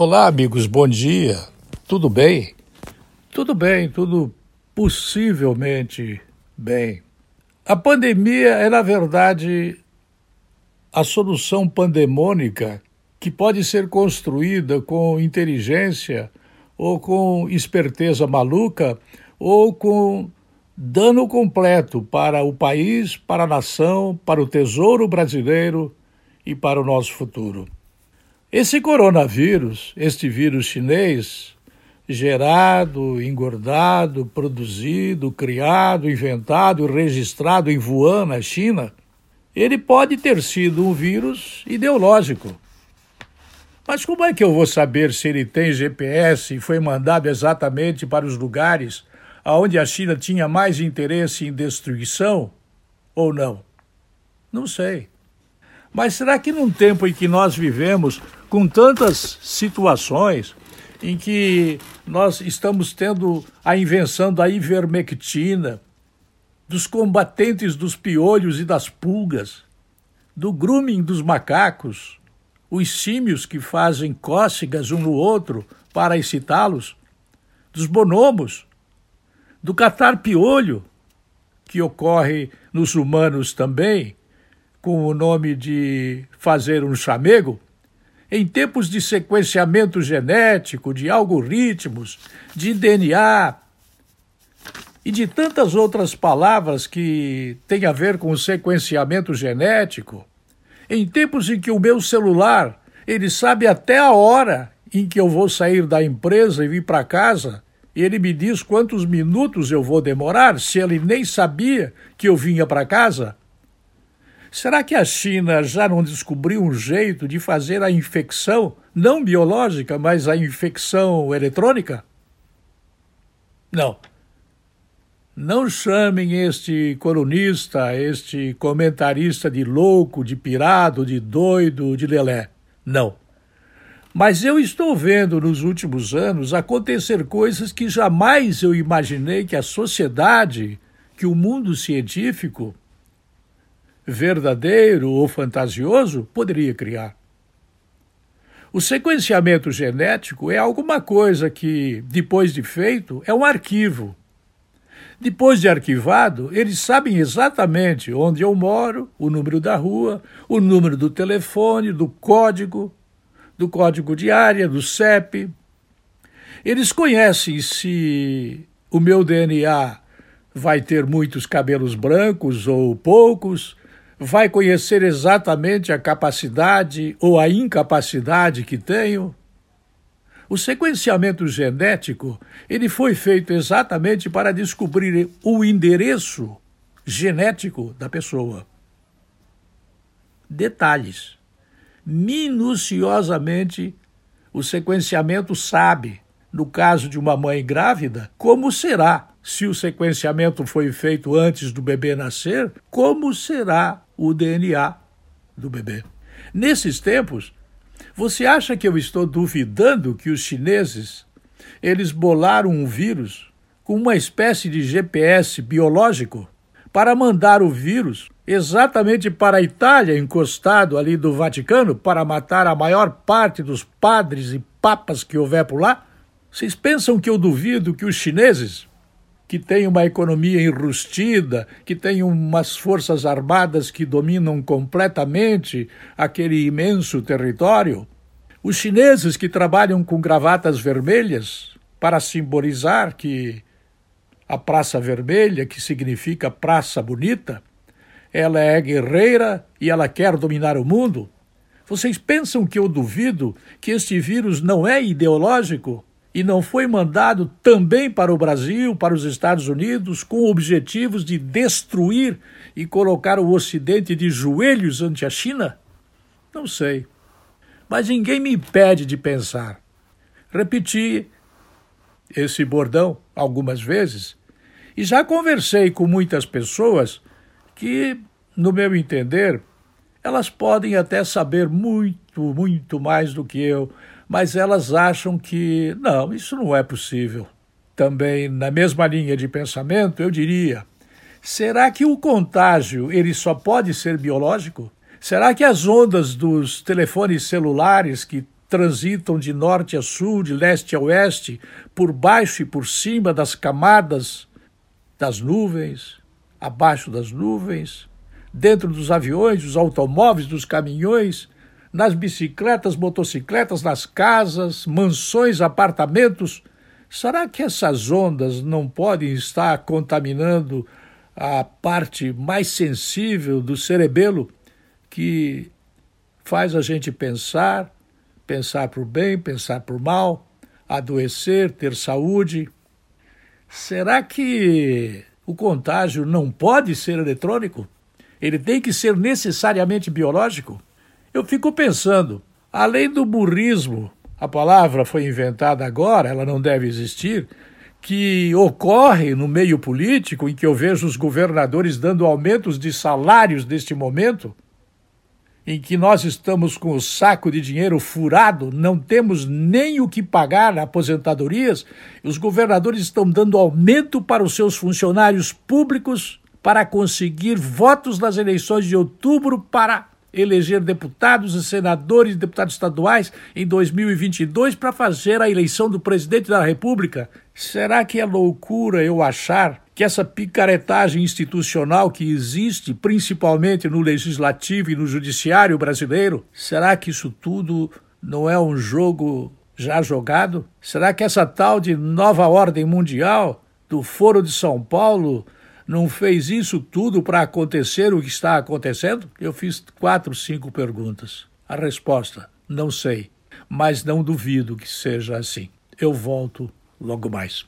Olá, amigos, bom dia. Tudo bem? Tudo bem, tudo possivelmente bem. A pandemia é, na verdade, a solução pandemônica que pode ser construída com inteligência ou com esperteza maluca ou com dano completo para o país, para a nação, para o tesouro brasileiro e para o nosso futuro. Esse coronavírus, este vírus chinês, gerado, engordado, produzido, criado, inventado registrado em Wuhan, na China, ele pode ter sido um vírus ideológico. Mas como é que eu vou saber se ele tem GPS e foi mandado exatamente para os lugares aonde a China tinha mais interesse em destruição ou não? Não sei. Mas será que num tempo em que nós vivemos com tantas situações em que nós estamos tendo a invenção da ivermectina, dos combatentes dos piolhos e das pulgas, do grooming dos macacos, os símios que fazem cócegas um no outro para excitá-los, dos bonomos, do catar piolho, que ocorre nos humanos também, com o nome de fazer um chamego, em tempos de sequenciamento genético, de algoritmos, de DNA e de tantas outras palavras que têm a ver com o sequenciamento genético, em tempos em que o meu celular, ele sabe até a hora em que eu vou sair da empresa e vir para casa, e ele me diz quantos minutos eu vou demorar, se ele nem sabia que eu vinha para casa, Será que a China já não descobriu um jeito de fazer a infecção, não biológica, mas a infecção eletrônica? Não. Não chamem este colunista, este comentarista de louco, de pirado, de doido, de lelé. Não. Mas eu estou vendo nos últimos anos acontecer coisas que jamais eu imaginei que a sociedade, que o mundo científico verdadeiro ou fantasioso, poderia criar. O sequenciamento genético é alguma coisa que, depois de feito, é um arquivo. Depois de arquivado, eles sabem exatamente onde eu moro, o número da rua, o número do telefone, do código, do código de área, do CEP. Eles conhecem se o meu DNA vai ter muitos cabelos brancos ou poucos, vai conhecer exatamente a capacidade ou a incapacidade que tenho? O sequenciamento genético, ele foi feito exatamente para descobrir o endereço genético da pessoa. Detalhes. Minuciosamente, o sequenciamento sabe, no caso de uma mãe grávida, como será se o sequenciamento foi feito antes do bebê nascer, como será o DNA do bebê. Nesses tempos, você acha que eu estou duvidando que os chineses eles bolaram um vírus com uma espécie de GPS biológico para mandar o vírus exatamente para a Itália, encostado ali do Vaticano, para matar a maior parte dos padres e papas que houver por lá? Vocês pensam que eu duvido que os chineses que tem uma economia enrustida, que tem umas forças armadas que dominam completamente aquele imenso território. Os chineses que trabalham com gravatas vermelhas para simbolizar que a Praça Vermelha, que significa Praça Bonita, ela é guerreira e ela quer dominar o mundo. Vocês pensam que eu duvido que este vírus não é ideológico? E não foi mandado também para o Brasil, para os Estados Unidos, com objetivos de destruir e colocar o Ocidente de joelhos ante a China? Não sei. Mas ninguém me impede de pensar. Repeti esse bordão algumas vezes e já conversei com muitas pessoas que, no meu entender, elas podem até saber muito, muito mais do que eu mas elas acham que não, isso não é possível. Também na mesma linha de pensamento, eu diria: será que o contágio ele só pode ser biológico? Será que as ondas dos telefones celulares que transitam de norte a sul, de leste a oeste, por baixo e por cima das camadas das nuvens, abaixo das nuvens, dentro dos aviões, dos automóveis, dos caminhões, nas bicicletas, motocicletas, nas casas, mansões, apartamentos. Será que essas ondas não podem estar contaminando a parte mais sensível do cerebelo que faz a gente pensar, pensar por bem, pensar por mal, adoecer, ter saúde? Será que o contágio não pode ser eletrônico? Ele tem que ser necessariamente biológico? Eu fico pensando, além do burrismo, a palavra foi inventada agora, ela não deve existir, que ocorre no meio político, em que eu vejo os governadores dando aumentos de salários neste momento, em que nós estamos com o saco de dinheiro furado, não temos nem o que pagar aposentadorias, os governadores estão dando aumento para os seus funcionários públicos para conseguir votos nas eleições de outubro para eleger deputados e senadores e deputados estaduais em 2022 para fazer a eleição do presidente da República. Será que é loucura eu achar que essa picaretagem institucional que existe, principalmente no legislativo e no judiciário brasileiro, será que isso tudo não é um jogo já jogado? Será que essa tal de nova ordem mundial do Foro de São Paulo não fez isso tudo para acontecer o que está acontecendo? Eu fiz quatro, cinco perguntas. A resposta: não sei, mas não duvido que seja assim. Eu volto logo mais.